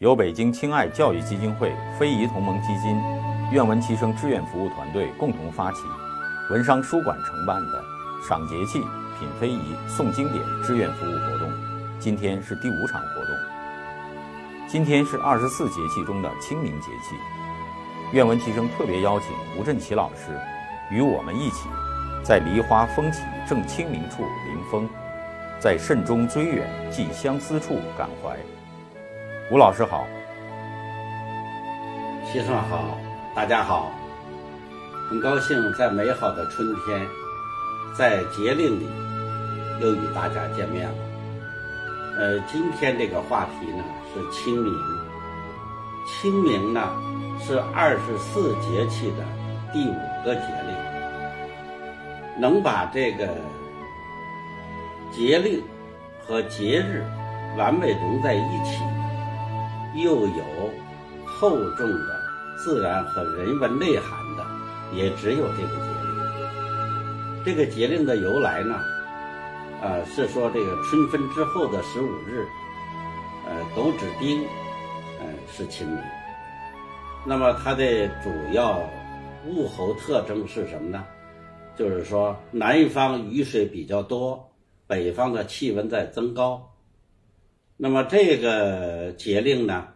由北京青爱教育基金会、非遗同盟基金、愿闻其声志愿服务团队共同发起，文商书馆承办的“赏节气、品非遗、诵经典”志愿服务活动，今天是第五场活动。今天是二十四节气中的清明节气，愿闻其声特别邀请吴振奇老师，与我们一起，在梨花风起正清明处临风，在慎终追远寄相思处感怀。吴老师好，先生好，大家好，很高兴在美好的春天，在节令里又与大家见面了。呃，今天这个话题呢是清明，清明呢是二十四节气的第五个节令，能把这个节令和节日完美融在一起。又有厚重的自然和人文内涵的，也只有这个节令。这个节令的由来呢，呃，是说这个春分之后的十五日，呃，斗指丁，呃，是清明。那么它的主要物候特征是什么呢？就是说南方雨水比较多，北方的气温在增高。那么这个节令呢？